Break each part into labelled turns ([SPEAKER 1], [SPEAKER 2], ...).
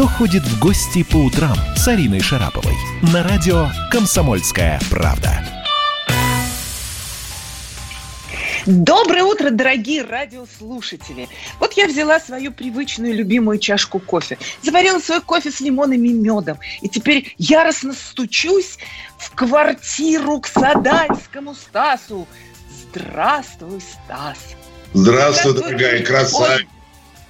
[SPEAKER 1] кто ходит в гости по утрам с Ариной Шараповой на радио «Комсомольская правда».
[SPEAKER 2] Доброе утро, дорогие радиослушатели. Вот я взяла свою привычную любимую чашку кофе, заварила свой кофе с лимоном и медом, и теперь яростно стучусь в квартиру к Садальскому Стасу. Здравствуй, Стас.
[SPEAKER 3] Здравствуй, дорогая красавица.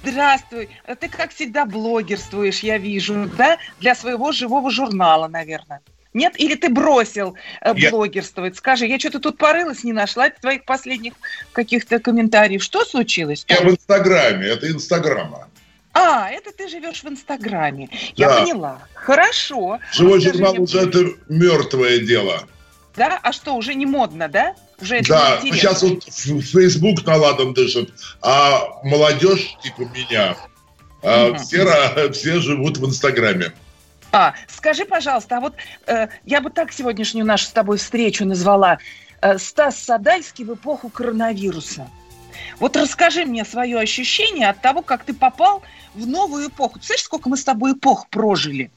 [SPEAKER 2] Здравствуй. А ты, как всегда, блогерствуешь, я вижу, да? Для своего живого журнала, наверное. Нет? Или ты бросил э,
[SPEAKER 3] Я-
[SPEAKER 2] блогерствовать? Скажи, я что-то тут порылась, не нашла твоих последних каких-то комментариев. Что случилось?
[SPEAKER 3] Я в Инстаграме, это Инстаграма.
[SPEAKER 2] А, это ты живешь в Инстаграме. Я
[SPEAKER 3] Да.
[SPEAKER 2] поняла. Хорошо.
[SPEAKER 3] Живой
[SPEAKER 2] Скажи
[SPEAKER 3] журнал
[SPEAKER 2] мне,
[SPEAKER 3] уже это мертвое дело.
[SPEAKER 2] Да? А что, уже не модно, да? Уже это
[SPEAKER 3] Да,
[SPEAKER 2] неинтересно.
[SPEAKER 3] сейчас вот Фейсбук наладом дышит, а молодежь, типа меня,
[SPEAKER 2] Мгм.
[SPEAKER 3] все, все живут в Инстаграме.
[SPEAKER 2] А, скажи, пожалуйста, а вот э, я бы так сегодняшнюю нашу с тобой встречу назвала э, Стас Садальский в эпоху коронавируса. Вот расскажи мне свое ощущение от того, как ты попал в новую эпоху. Ты знаешь, сколько мы с тобой эпох прожили?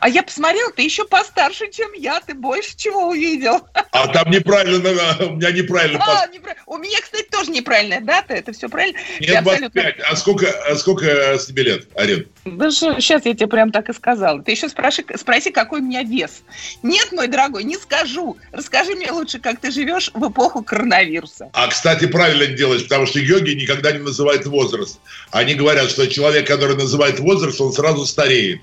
[SPEAKER 2] А я посмотрела, ты еще постарше, чем я, ты больше чего увидел.
[SPEAKER 3] А там неправильно, у меня неправильно.
[SPEAKER 2] А, непра- У меня, кстати, тоже неправильная дата, это все правильно.
[SPEAKER 3] Нет,
[SPEAKER 2] абсолютно-
[SPEAKER 3] 25. А сколько, а сколько тебе лет, Арин?
[SPEAKER 2] Да сейчас я тебе прям так и сказала. Ты еще спроси, спроси, какой у меня вес. Нет, мой дорогой, не скажу. Расскажи мне лучше, как ты живешь в эпоху коронавируса.
[SPEAKER 3] А, кстати, правильно делаешь, потому что йоги никогда не называют возраст. Они говорят, что человек, который называет возраст, он сразу стареет.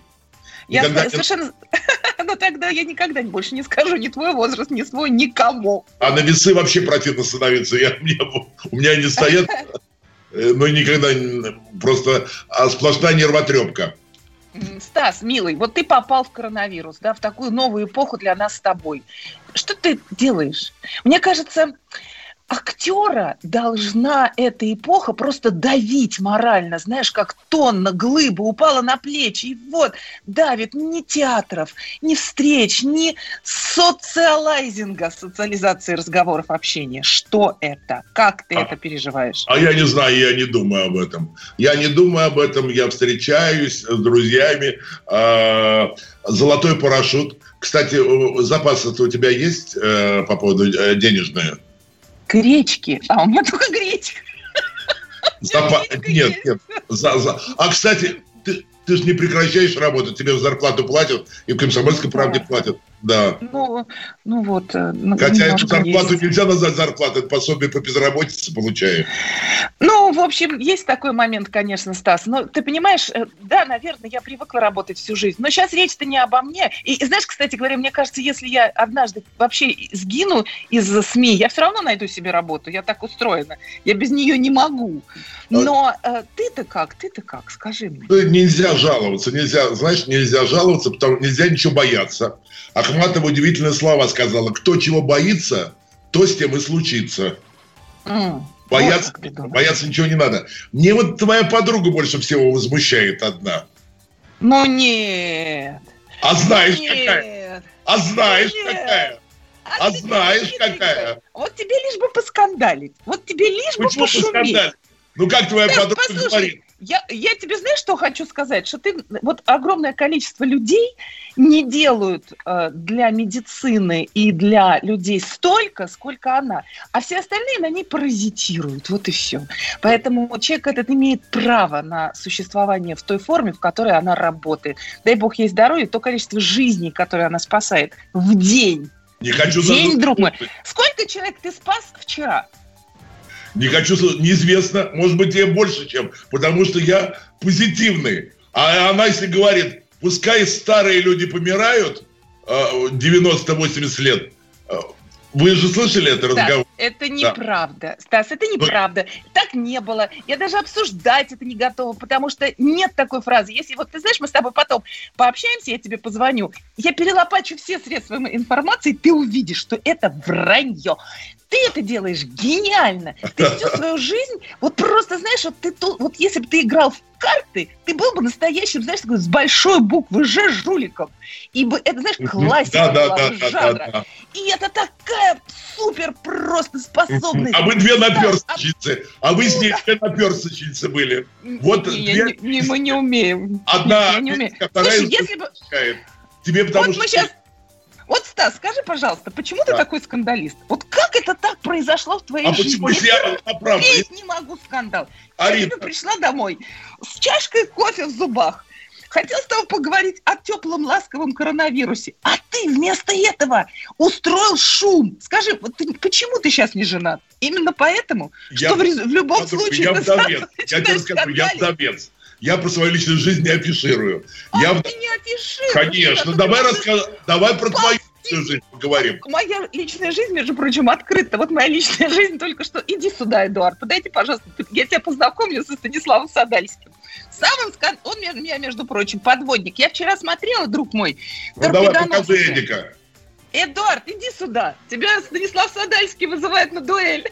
[SPEAKER 2] Я
[SPEAKER 3] Никогда
[SPEAKER 2] совершенно... Ну тогда я никогда больше не скажу ни твой возраст, ни свой, никому.
[SPEAKER 3] А на весы вообще противно становиться. Я, у, меня, у меня они стоят, э, но никогда не- просто а, сплошная нервотрепка.
[SPEAKER 2] Стас, милый, вот ты попал в коронавирус, да, в такую новую эпоху для нас с тобой. Что ты делаешь? Мне кажется, актера должна эта эпоха просто давить морально, знаешь, как тонна глыба упала на плечи, и вот давит ни театров, ни встреч, ни социалайзинга, социализации разговоров, общения. Что это? Как ты
[SPEAKER 3] А.
[SPEAKER 2] это переживаешь?
[SPEAKER 3] А я не знаю, я не думаю об этом. Я не думаю об этом, я встречаюсь с друзьями. А, Золотой парашют. Кстати, запасы у тебя есть э, по поводу э, денежные?
[SPEAKER 2] Гречки. А у меня только гречка.
[SPEAKER 3] Запа- Нет, нет. За- за- А, кстати, ты, ты же не прекращаешь работать, тебе зарплату платят, и в «Комсомольской правде» платят. Да.
[SPEAKER 2] Ну, ну вот. э, ну,
[SPEAKER 3] Хотя эту зарплату
[SPEAKER 2] есть.
[SPEAKER 3] нельзя назвать зарплатой, это пособие по безработице получаю.
[SPEAKER 2] Ну, в общем, есть такой момент, конечно, Стас. Но ты понимаешь, э, да, наверное, я привыкла работать всю жизнь. Но сейчас речь-то не обо мне. И, знаешь, кстати говоря, мне кажется, если я однажды вообще сгину из СМИ, я все равно найду себе работу. Я так устроена. Я без нее не могу. Но э, ты-то как? Ты-то как? Скажи мне.
[SPEAKER 3] Нельзя жаловаться, нельзя, знаешь, нельзя жаловаться, потому нельзя ничего бояться. Ахматова удивительные слова сказала, кто чего боится, то с тем и случится.
[SPEAKER 2] М,
[SPEAKER 3] Бояться,
[SPEAKER 2] вот
[SPEAKER 3] бояться ничего не надо. Мне вот твоя подруга больше всего возмущает одна.
[SPEAKER 2] Ну нет.
[SPEAKER 3] А знаешь
[SPEAKER 2] нет.
[SPEAKER 3] какая? А знаешь
[SPEAKER 2] Нет.
[SPEAKER 3] какая? А
[SPEAKER 2] ты
[SPEAKER 3] знаешь какая?
[SPEAKER 2] Вот тебе лишь бы поскандалить. Вот тебе лишь бы
[SPEAKER 3] Почему
[SPEAKER 2] пошуметь.
[SPEAKER 3] поскандалить? Ну как твоя
[SPEAKER 2] Да,
[SPEAKER 3] подруга
[SPEAKER 2] послушай,
[SPEAKER 3] говорит?
[SPEAKER 2] Я, я тебе знаешь, что хочу сказать? Что ты вот огромное количество людей не делают э, для медицины и для людей столько, сколько она, а все остальные на ней паразитируют. Вот и все. Поэтому человек этот имеет право на существование в той форме, в которой она работает. Дай бог ей здоровья, то количество жизней, которые она спасает в день.
[SPEAKER 3] Не хочу
[SPEAKER 2] День, друг мой. Сколько человек ты спас вчера?
[SPEAKER 3] Не хочу, неизвестно, может быть, тебе больше, чем, потому что я позитивный. А она, если говорит, пускай старые люди помирают, э, 90-80 лет, э, вы же слышали это
[SPEAKER 2] Стас,
[SPEAKER 3] разговор?
[SPEAKER 2] это неправда. Стас, это неправда. Так не было. Я даже обсуждать это не готова, потому что нет такой фразы. Если вот ты знаешь, мы с тобой потом пообщаемся, я тебе позвоню, я перелопачу все средства информации, ты увидишь, что это вранье. Ты это делаешь гениально. Ты всю свою жизнь, вот просто, знаешь, вот, ты, вот если бы ты играл в карты, ты был бы настоящим, знаешь, такой с большой буквы «Ж» жуликом. И бы, это, знаешь, классика да, была да, жанра. Да, да. И это такая супер просто способность.
[SPEAKER 3] А вы две наперсточницы. А вы с ней две наперсточницы были.
[SPEAKER 2] Вот две... не, мы не умеем.
[SPEAKER 3] Одна, не. Слушай, если бы... Тебе потому вот что...
[SPEAKER 2] Мы сейчас вот, Стас, скажи, пожалуйста, почему да. ты такой скандалист? Вот как это так произошло в твоей
[SPEAKER 3] а
[SPEAKER 2] жизни?
[SPEAKER 3] А почему я, я правда?
[SPEAKER 2] не могу скандал. Арина. Я пришла домой с чашкой кофе в зубах. Хотел с тобой поговорить о теплом ласковом коронавирусе. А ты вместо этого устроил шум. Скажи, вот ты, почему ты сейчас не женат? Именно поэтому, я, что в, в любом подружка, случае...
[SPEAKER 3] Я вдовец. Я тебе скажу, я вдовец. Я про свою личную жизнь не афиширую.
[SPEAKER 2] А
[SPEAKER 3] я...
[SPEAKER 2] ты не афишируешь.
[SPEAKER 3] Конечно. Давай, рассказ... давай про твою личную жизнь поговорим.
[SPEAKER 2] Моя личная жизнь, между прочим, открыта. Вот моя личная жизнь только что. Иди сюда, Эдуард, подойди, пожалуйста. Я тебя познакомлю со Станиславом Садальским. Самым скан... Он меня, между прочим, подводник. Я вчера смотрела, друг мой.
[SPEAKER 3] Ну давай, покажи Эдика.
[SPEAKER 2] Эдуард, иди сюда. Тебя Станислав Садальский вызывает на дуэль.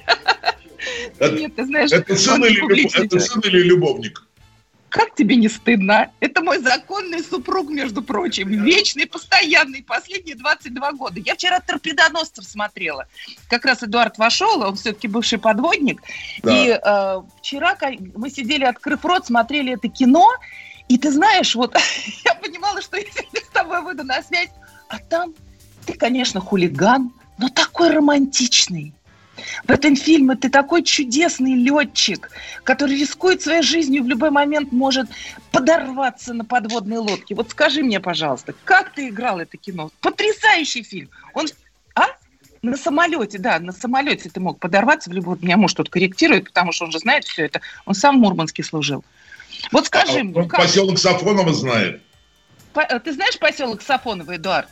[SPEAKER 3] Это, Нет, ты знаешь, это сын, или, это сын или любовник?
[SPEAKER 2] Как тебе не стыдно? Это мой законный супруг, между прочим. Вечный, постоянный, последние 22 года. Я вчера торпедоносцев смотрела. Как раз Эдуард вошел, он все-таки бывший подводник. Да. И э, вчера мы сидели, открыв рот, смотрели это кино. И ты знаешь, вот я понимала, что если с тобой выйду на связь, а там ты, конечно, хулиган, но такой романтичный в этом фильме ты такой чудесный летчик, который рискует своей жизнью в любой момент может подорваться на подводной лодке. Вот скажи мне, пожалуйста, как ты играл это кино? Потрясающий фильм. Он, а? На самолете, да, на самолете ты мог подорваться в любой... Меня муж тут корректирует, потому что он же знает все это. Он сам в Мурманске служил. Вот скажи а, мне...
[SPEAKER 3] Он как... поселок Сафонова знает.
[SPEAKER 2] По... Ты знаешь поселок Сафонова, Эдуард?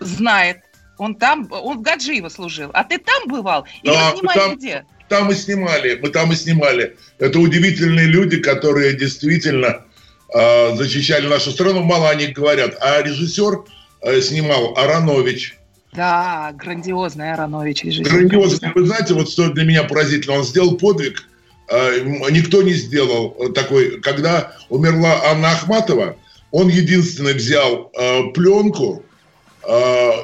[SPEAKER 2] Знает. Он там, он в Гаджиево служил. А ты там бывал? Или да, вы снимали там, где?
[SPEAKER 3] Там и снимали, мы там и снимали. Это удивительные люди, которые действительно э, защищали нашу страну. Мало о них говорят. А режиссер э, снимал Аронович.
[SPEAKER 2] Да, грандиозный Аронович режиссер.
[SPEAKER 3] Грандиозный. Вы знаете, вот что для меня поразительно, он сделал подвиг, э, никто не сделал такой. Когда умерла Анна Ахматова, он единственный взял э, пленку, Э,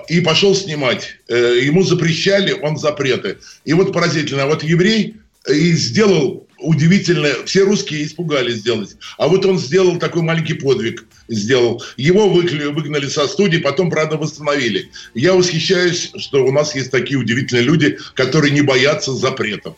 [SPEAKER 3] и пошел снимать. Э, ему запрещали, он запреты. И вот поразительно, вот еврей э, и сделал удивительно, все русские испугались сделать. А вот он сделал такой маленький подвиг, сделал. Его выгнали со студии, потом, правда, восстановили. Я восхищаюсь, что у нас есть такие удивительные люди, которые не боятся запретов.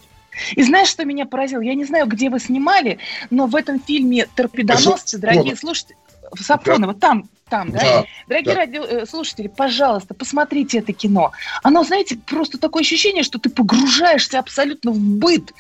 [SPEAKER 2] И знаешь, что меня поразило? Я не знаю, где вы снимали, но в этом фильме «Торпедоносцы», дорогие слушатели, Сафонова, там там, да? да Дорогие да. радиослушатели, пожалуйста, посмотрите это кино. Оно, знаете, просто такое ощущение, что ты погружаешься абсолютно в быт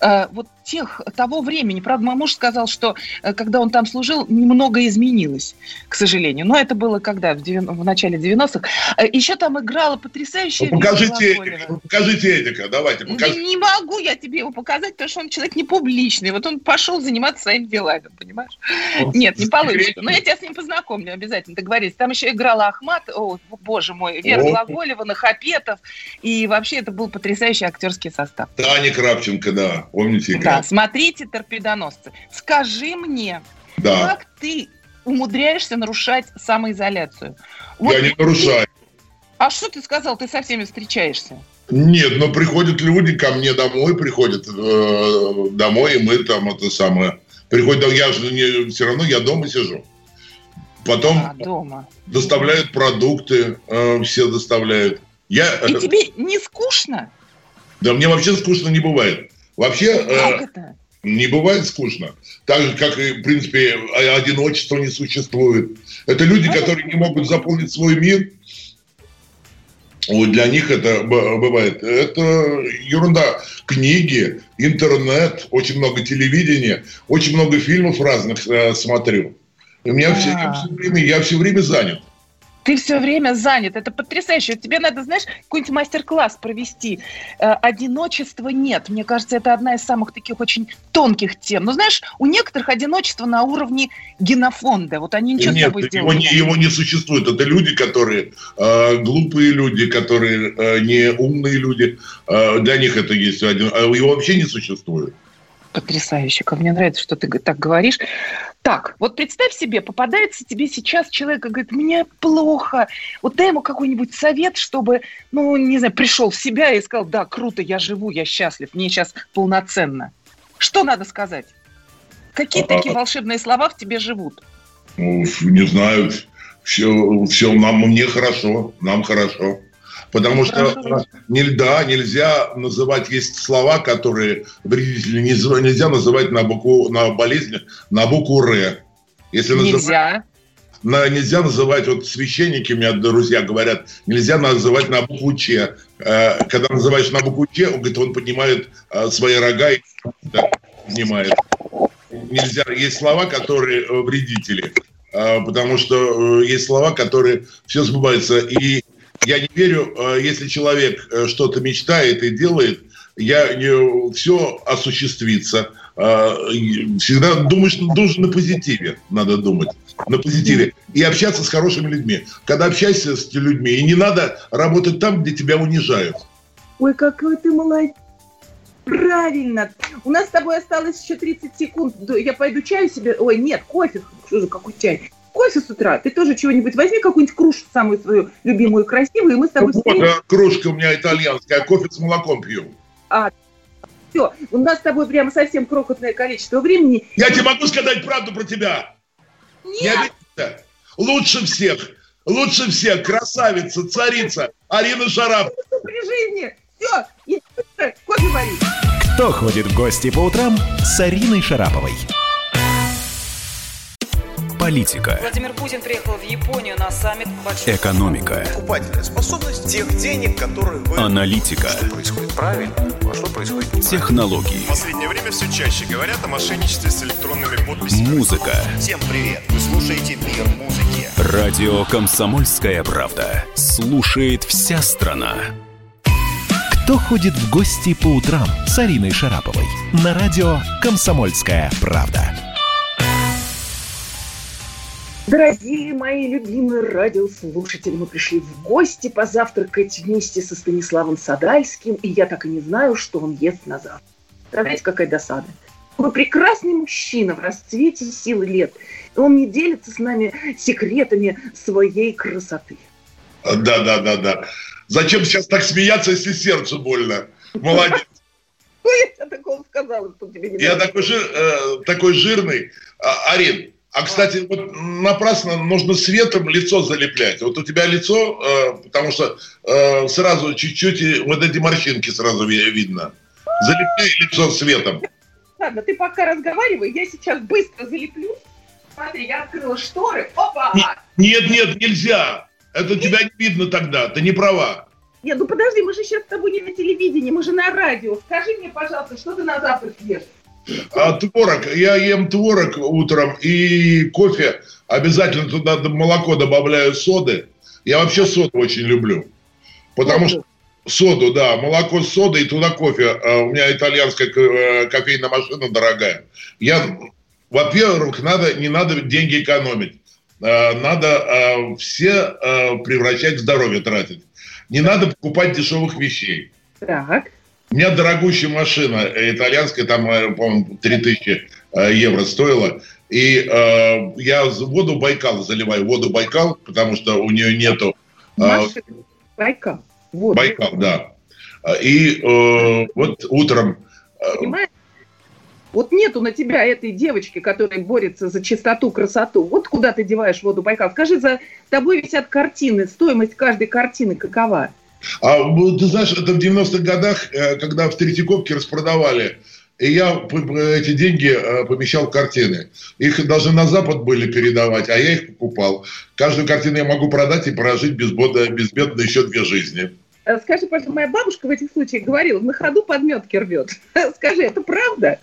[SPEAKER 2] э, вот тех, того времени. Правда, мой муж сказал, что э, когда он там служил, немного изменилось, к сожалению. Но это было когда? В, 90, в начале 90-х. Э, еще там играла потрясающая...
[SPEAKER 3] Ну, покажите, Эдика, покажите Эдика, давайте. Покажите.
[SPEAKER 2] Не, не могу я тебе его показать, потому что он человек не публичный. Вот он пошел заниматься своими делами, понимаешь? Нет, не получится. Но я тебя с ним познакомлю обязательно, договорились. Там еще играла Ахмат, о, боже мой, Вера Глаголева, Нахапетов. И вообще это был потрясающий актерский состав.
[SPEAKER 3] Таня Крапченко, да, помните?
[SPEAKER 2] Да, да, смотрите «Торпедоносцы». Скажи мне, да. как ты умудряешься нарушать самоизоляцию?
[SPEAKER 3] Вот Я не нарушаю.
[SPEAKER 2] А что ты сказал? Ты со всеми встречаешься?
[SPEAKER 3] Нет, но приходят люди ко мне домой, приходят э, домой, и мы там это самое... Приходят, я же не, все равно я дома сижу. Потом а, дома. доставляют продукты, э, все доставляют.
[SPEAKER 2] Я, и тебе не скучно?
[SPEAKER 3] Да мне вообще скучно не бывает. Вообще э, не бывает скучно. Так же, как и, в принципе, одиночество не существует. Это люди, которые не могут заполнить свой мир. Вот для них это бывает. Это ерунда. Книги, интернет, очень много телевидения, очень много фильмов разных э, смотрю. И у меня все, я, все время, я все время занят.
[SPEAKER 2] Ты все время занят. Это потрясающе. Тебе надо, знаешь, какой-нибудь мастер-класс провести. Э, одиночества нет. Мне кажется, это одна из самых таких очень тонких тем. Но знаешь, у некоторых одиночество на уровне генофонда. Вот они ничего
[SPEAKER 3] нет, с собой его не, его не существует. Это люди, которые э, глупые люди, которые э, не умные люди. Э, для них это есть один. А его вообще не существует.
[SPEAKER 2] Потрясающе. Как мне нравится, что ты так говоришь. Так, вот представь себе, попадается тебе сейчас человек и говорит, мне плохо. Вот дай ему какой-нибудь совет, чтобы, ну, не знаю, пришел в себя и сказал, да, круто, я живу, я счастлив, мне сейчас полноценно. Что надо сказать? Какие такие волшебные слова в тебе живут?
[SPEAKER 3] Ну, не знаю, все, все нам, мне хорошо, нам хорошо. Потому что нельзя, нельзя называть, есть слова, которые вредители нельзя называть на букву, на болезнь, на букву Р.
[SPEAKER 2] Если нельзя.
[SPEAKER 3] на, нельзя называть, вот священники, у меня друзья говорят, нельзя называть на букву Ч. Э, когда называешь на букву Ч, он говорит, он поднимает э, свои рога и да, поднимает. Нельзя, есть слова, которые э, вредители, потому что есть слова, которые все сбываются. И я не верю, э, если человек э, что-то мечтает и делает, я не, все осуществится. Э, всегда думаешь, должен на позитиве, надо думать, на позитиве. И общаться с хорошими людьми. Когда общаешься с людьми, и не надо работать там, где тебя унижают.
[SPEAKER 2] Ой, какой ты молодец. Правильно. У нас с тобой осталось еще 30 секунд. Я пойду чаю себе... Ой, нет, кофе. Что же, какой чай? Кофе с утра, ты тоже чего-нибудь возьми, какую-нибудь кружку самую свою любимую, красивую, и мы с тобой...
[SPEAKER 3] Вот, встретим. кружка у меня итальянская, кофе с молоком пью.
[SPEAKER 2] А, все, у нас с тобой прямо совсем крохотное количество времени.
[SPEAKER 3] Я тебе могу сказать правду про тебя.
[SPEAKER 2] Нет.
[SPEAKER 3] Я лучше всех, лучше всех, красавица, царица, Арина Шарап.
[SPEAKER 2] При жизни. Все, и кофе варить.
[SPEAKER 1] Кто ходит в гости по утрам с Ариной Шараповой? Политика.
[SPEAKER 4] Владимир Путин приехал в Японию на саммит
[SPEAKER 1] большой... Экономика.
[SPEAKER 5] Покупательная способность тех денег, которые вы...
[SPEAKER 1] Аналитика.
[SPEAKER 5] Что происходит правильно, а что происходит
[SPEAKER 1] Технологии.
[SPEAKER 6] В последнее время все чаще говорят о мошенничестве с электронными подписями.
[SPEAKER 1] Музыка.
[SPEAKER 5] Всем привет! Вы слушаете «Мир музыки».
[SPEAKER 1] Радио «Комсомольская правда». Слушает вся страна. Кто ходит в гости по утрам с Ариной Шараповой? На радио «Комсомольская правда».
[SPEAKER 2] Дорогие мои любимые радиослушатели, мы пришли в гости позавтракать вместе со Станиславом Садальским, и я так и не знаю, что он ест на завтрак. Представляете, какая досада. Вы прекрасный мужчина в расцвете силы лет, и он не делится с нами секретами своей красоты.
[SPEAKER 3] Да, да, да, да. Зачем сейчас так смеяться, если сердцу больно? Молодец.
[SPEAKER 2] Я такого сказала, что тебе не
[SPEAKER 3] Я такой, жир, э, такой жирный. А, Арин, а, кстати, вот напрасно нужно светом лицо залеплять. Вот у тебя лицо, э, потому что э, сразу чуть-чуть вот эти морщинки сразу видно. Залепляй лицо светом.
[SPEAKER 2] Ладно, ты пока разговаривай, я сейчас быстро залеплю. Смотри, я открыла шторы. Опа!
[SPEAKER 3] Нет, нет, нельзя. Это тебя не видно тогда, ты не права.
[SPEAKER 2] Нет, ну подожди, мы же сейчас с тобой не на телевидении, мы же на радио. Скажи мне, пожалуйста, что ты на завтрак ешь?
[SPEAKER 3] А, творог. Я ем творог утром и кофе. Обязательно туда молоко добавляю соды. Я вообще соду очень люблю. Потому что соду, да, молоко с содой и туда кофе. А, у меня итальянская э, кофейная машина дорогая. Я, во-первых, надо, не надо деньги экономить. А, надо все превращать в здоровье тратить. Не надо покупать дешевых вещей.
[SPEAKER 2] Так.
[SPEAKER 3] У меня дорогущая машина, э, итальянская, там, э, по-моему, 3000 э, евро стоила. И э, я воду Байкал заливаю, воду Байкал, потому что у нее нету...
[SPEAKER 2] Э, Байкал.
[SPEAKER 3] Вот. Байкал, да. И э, вот утром...
[SPEAKER 2] Понимаешь? Вот нету на тебя этой девочки, которая борется за чистоту, красоту. Вот куда ты деваешь воду Байкал? Скажи, за тобой висят картины. Стоимость каждой картины какова?
[SPEAKER 3] А ты знаешь, это в 90-х годах, э, когда в Третьяковке распродавали, и я эти деньги э, помещал в картины. Их даже на Запад были передавать, а я их покупал. Каждую картину я могу продать и прожить безбедно, безбедно еще две жизни.
[SPEAKER 2] Э, скажи, пожалуйста, моя бабушка в этих случаях говорила, на ходу подметки рвет. Скажи, это правда?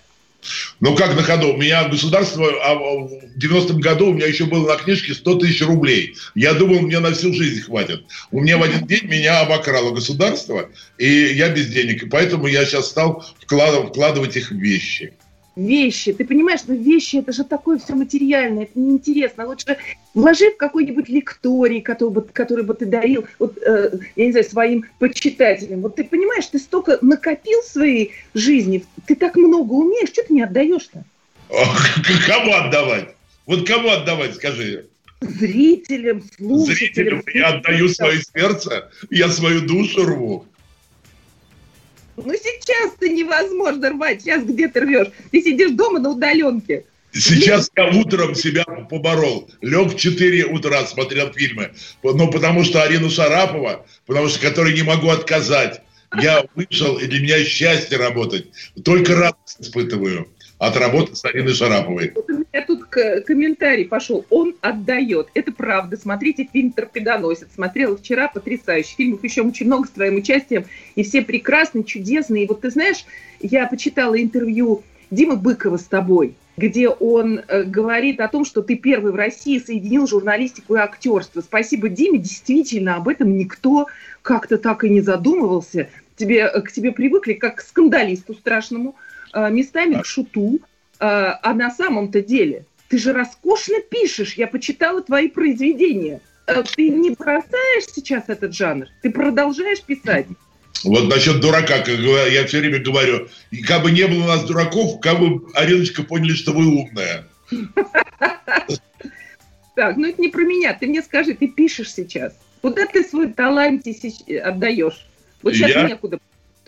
[SPEAKER 3] Ну, как на ходу? У меня государство а в 90-м году у меня еще было на книжке 100 тысяч рублей. Я думал, мне на всю жизнь хватит. У меня в один день меня обокрало государство, и я без денег. И поэтому я сейчас стал вкладывать, вкладывать их в вещи
[SPEAKER 2] вещи. Ты понимаешь, что вещи это же такое все материальное, это неинтересно. Лучше вложи в какой-нибудь лекторий, который бы, который бы ты дарил, вот, э, я не знаю, своим почитателям. Вот ты понимаешь, ты столько накопил в своей жизни, ты так много умеешь, что ты не отдаешь-то?
[SPEAKER 3] Кому отдавать? Вот кому отдавать, скажи?
[SPEAKER 2] Зрителям, слушателям.
[SPEAKER 3] Зрителям я отдаю свое сердце, я свою душу рву.
[SPEAKER 2] Ну сейчас-то невозможно рвать. Сейчас где ты рвешь? Ты сидишь дома на удаленке.
[SPEAKER 3] Сейчас я утром себя поборол. Лег в 4 утра, смотрел фильмы. Ну, потому что Арина Шарапова, потому что которой не могу отказать. Я вышел, и для меня счастье работать. Только радость испытываю от работы с Ариной Шараповой.
[SPEAKER 2] Комментарий пошел. Он отдает. Это правда. Смотрите фильм «Торпедоносец». Смотрела вчера. Потрясающий. Фильмов еще очень много с твоим участием. И все прекрасные, чудесные. И вот ты знаешь, я почитала интервью Димы Быкова с тобой где он э, говорит о том, что ты первый в России соединил журналистику и актерство. Спасибо Диме, действительно, об этом никто как-то так и не задумывался. Тебе, э, к тебе привыкли как к скандалисту страшному, Э, местами к шуту, э, а на самом-то деле ты же роскошно пишешь, я почитала твои произведения. Э, ты не бросаешь сейчас этот жанр, ты продолжаешь писать.
[SPEAKER 3] Вот насчет дурака, как я все время говорю, и как бы не было у нас дураков, как бы, Ариночка, поняли, что вы умная.
[SPEAKER 2] Так, ну это не про меня. Ты мне скажи, ты пишешь сейчас. Куда ты свой талант отдаешь? Вот сейчас некуда.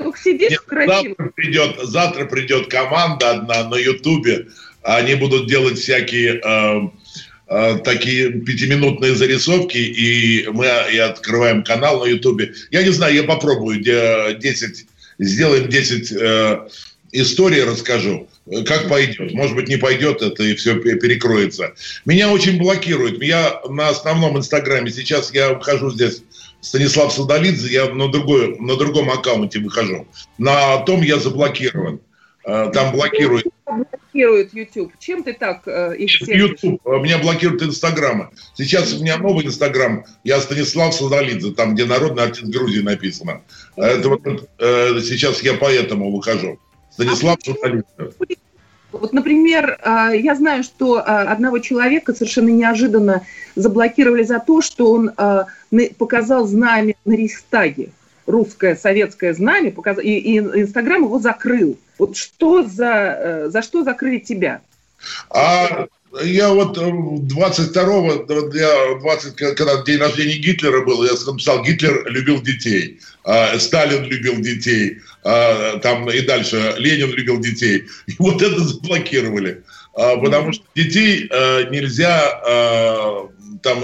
[SPEAKER 2] Только сидишь Нет, красиво.
[SPEAKER 3] Завтра придет, завтра придет команда одна на Ютубе. Они будут делать всякие э, э, такие пятиминутные зарисовки, и мы и открываем канал на Ютубе. Я не знаю, я попробую 10, сделаем 10 э, историй, расскажу. Как пойдет. Может быть, не пойдет это, и все перекроется. Меня очень блокируют. Я на основном инстаграме, сейчас я хожу здесь Станислав Судолидзе, я на, другой, на другом аккаунте выхожу. На том я заблокирован. Э, там блокируют.
[SPEAKER 2] Блокирует YouTube. Чем ты так э, их
[SPEAKER 3] YouTube. Э, меня блокируют Инстаграма. Сейчас у меня новый Инстаграм. Я Станислав Судолидзе, там, где народный артист Грузии написано. Это вот, э, сейчас я поэтому выхожу. Станислав а Судолидзе.
[SPEAKER 2] Вот, например, а, я знаю, что а, одного человека совершенно неожиданно заблокировали за то, что он а, показал знамя на Рейхстаге, русское советское знамя, и, и Инстаграм его закрыл. Вот что за, э, за что закрыли тебя?
[SPEAKER 3] А я вот 22-го, э, я 20, когда день рождения Гитлера был, я написал, Гитлер любил детей, а, Сталин любил детей, а, там и дальше Ленин любил детей. И вот это заблокировали. А, потому что детей нельзя там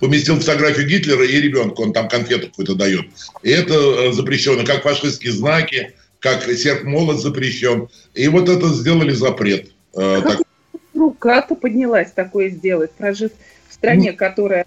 [SPEAKER 3] поместил фотографию Гитлера и ребенка, он там конфету какую-то дает. И это запрещено, как фашистские знаки, как серп молот запрещен. И вот это сделали запрет.
[SPEAKER 2] Так рука-то поднялась такое сделать, прожив в стране, которая...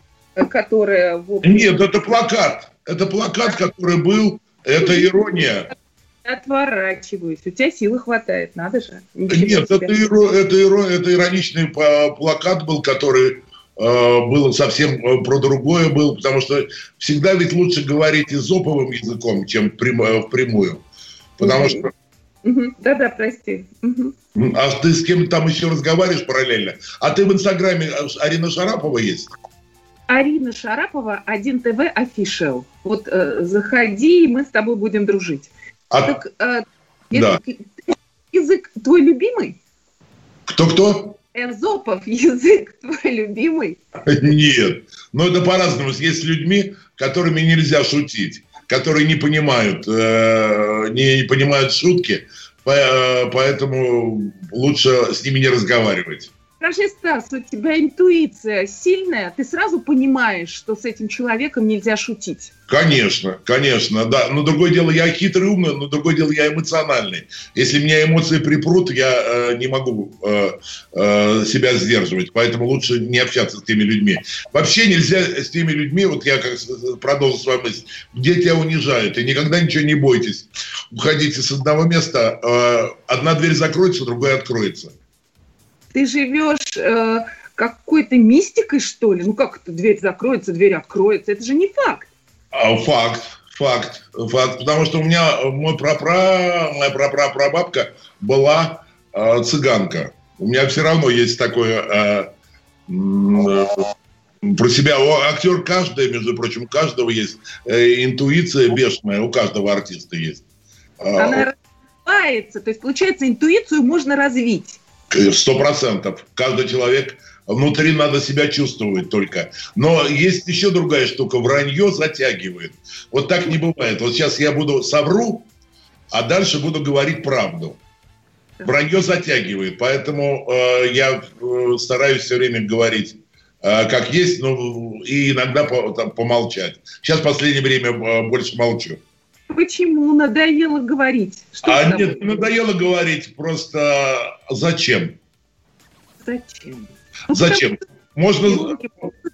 [SPEAKER 2] которая
[SPEAKER 3] в общем... Нет, это плакат. Это плакат, который был, это ирония.
[SPEAKER 2] Отворачиваюсь. У тебя силы хватает, надо же.
[SPEAKER 3] Ничего Нет, это, иро, это, иро, это ироничный плакат был, который э, был совсем э, про другое был, потому что всегда ведь лучше говорить изоповым языком, чем прям, впрямую. Потому что
[SPEAKER 2] да-да, прости.
[SPEAKER 3] А ты с кем там еще разговариваешь параллельно? А ты в Инстаграме э, Арина Шарапова есть?
[SPEAKER 2] Арина Шарапова, 1ТВ Official. Вот э, заходи, и мы с тобой будем дружить. А, так, э, да. язык твой любимый?
[SPEAKER 3] Кто-кто?
[SPEAKER 2] Эзопов, язык твой любимый?
[SPEAKER 3] Нет, но это по-разному. Есть людьми, которыми нельзя шутить которые не понимают, э, не понимают шутки, э, поэтому лучше с ними не разговаривать.
[SPEAKER 2] Скажи, Стас, у тебя интуиция сильная, ты сразу понимаешь, что с этим человеком нельзя шутить.
[SPEAKER 3] Конечно, конечно, да. Но другое дело, я хитрый, умный, но другое дело, я эмоциональный. Если меня эмоции припрут, я э, не могу э, э, себя сдерживать. Поэтому лучше не общаться с теми людьми. Вообще нельзя с теми людьми, вот я как продолжу свою мысль, где тебя унижают. И никогда ничего не бойтесь. Уходите с одного места, э, одна дверь закроется, другая откроется.
[SPEAKER 2] Ты живешь э, какой-то мистикой, что ли? Ну как это дверь закроется, дверь откроется? Это же не факт.
[SPEAKER 3] А, факт, факт, факт. Потому что у меня мой прапра, моя прапрапрабабка была э, цыганка. У меня все равно есть такое э, э, про себя. У актер каждый, между прочим, у каждого есть э, интуиция бешеная, у каждого артиста есть.
[SPEAKER 2] А, Она развивается, то есть получается интуицию можно развить.
[SPEAKER 3] Сто процентов. Каждый человек внутри надо себя чувствовать только. Но есть еще другая штука. Вранье затягивает. Вот так не бывает. Вот сейчас я буду совру, а дальше буду говорить правду. Вранье затягивает. Поэтому э, я э, стараюсь все время говорить э, как есть, но и иногда по, там, помолчать. Сейчас в последнее время э, больше молчу.
[SPEAKER 2] Почему надоело говорить?
[SPEAKER 3] Что а нет, надоело говорить, просто зачем?
[SPEAKER 2] Зачем?
[SPEAKER 3] Ну, зачем? Можно...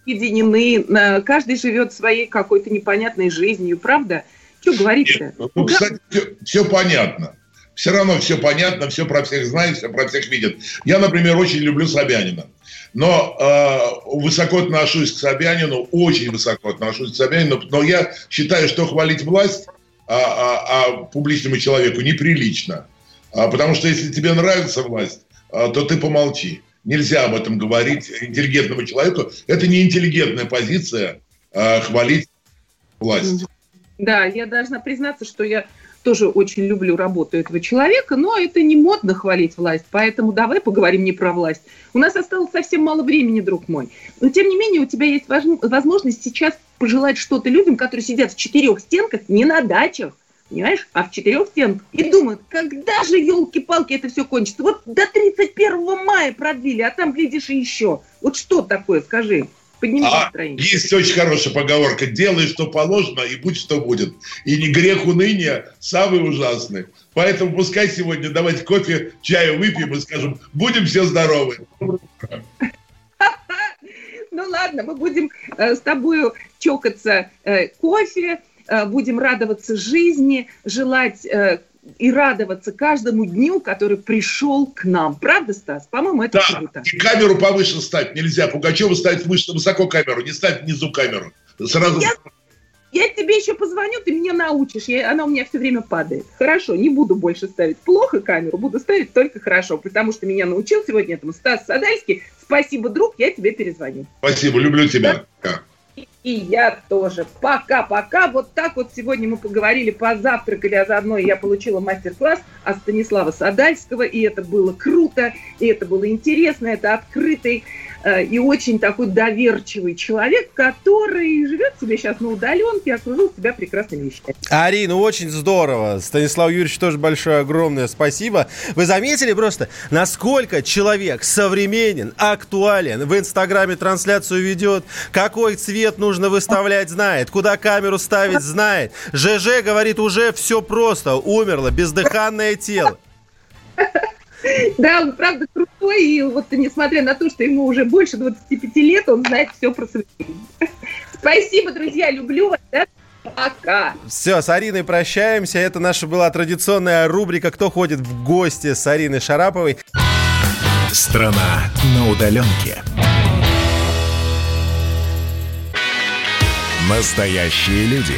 [SPEAKER 2] Объединены, каждый живет своей какой-то непонятной жизнью, правда? Что говорить-то?
[SPEAKER 3] Ну, кстати, все, все понятно. Все равно все понятно, все про всех знают, все про всех видят. Я, например, очень люблю Собянина. Но э, высоко отношусь к Собянину, очень высоко отношусь к Собянину, но я считаю, что хвалить власть а, а, а публичному человеку неприлично. А, потому что если тебе нравится власть, а, то ты помолчи. Нельзя об этом говорить интеллигентному человеку. Это не интеллигентная позиция а, хвалить власть.
[SPEAKER 2] Да, я должна признаться, что я тоже очень люблю работу этого человека, но это не модно хвалить власть, поэтому давай поговорим не про власть. У нас осталось совсем мало времени, друг мой. Но тем не менее у тебя есть возможность сейчас пожелать что-то людям, которые сидят в четырех стенках, не на дачах, понимаешь, а в четырех стенках, и думают, когда же, елки-палки, это все кончится? Вот до 31 мая продлили, а там, глядишь, и еще. Вот что такое, скажи?
[SPEAKER 3] Подними а, настроение. Есть очень хорошая поговорка. Делай, что положено, и будь, что будет. И не грех уныния самый ужасный. Поэтому пускай сегодня давайте кофе, чаю выпьем и скажем, будем все здоровы.
[SPEAKER 2] Ну ладно, мы будем э, с тобой чокаться э, кофе, э, будем радоваться жизни, желать и радоваться каждому дню, который пришел к нам. Правда, Стас? По-моему, это
[SPEAKER 3] да. круто. И камеру повыше ставить нельзя. Пугачева ставить выше, высоко камеру, не ставить внизу камеру. Сразу...
[SPEAKER 2] Я, я тебе еще позвоню, ты меня научишь. Я, она у меня все время падает. Хорошо, не буду больше ставить плохо камеру, буду ставить только хорошо, потому что меня научил сегодня этому Стас Садальский. Спасибо, друг, я тебе перезвоню.
[SPEAKER 3] Спасибо, люблю тебя. Да?
[SPEAKER 2] И я тоже. Пока-пока. Вот так вот сегодня мы поговорили, позавтракали, а заодно я получила мастер-класс от Станислава Садальского, и это было круто, и это было интересно, это открытый и очень такой доверчивый человек, который живет себе сейчас на удаленке, окружил себя прекрасными вещами.
[SPEAKER 7] Арина, очень здорово. Станислав Юрьевич тоже большое, огромное спасибо. Вы заметили просто, насколько человек современен, актуален, в Инстаграме трансляцию ведет, какой цвет нужно выставлять, знает, куда камеру ставить, знает. ЖЖ говорит, уже все просто, умерло, бездыханное тело.
[SPEAKER 2] Да, он правда крутой, и вот несмотря на то, что ему уже больше 25 лет, он знает все про современность. Спасибо, друзья, люблю вас, да? Пока.
[SPEAKER 7] Все, с Ариной прощаемся. Это наша была традиционная рубрика «Кто ходит в гости» с Ариной Шараповой.
[SPEAKER 1] Страна на удаленке. Настоящие люди.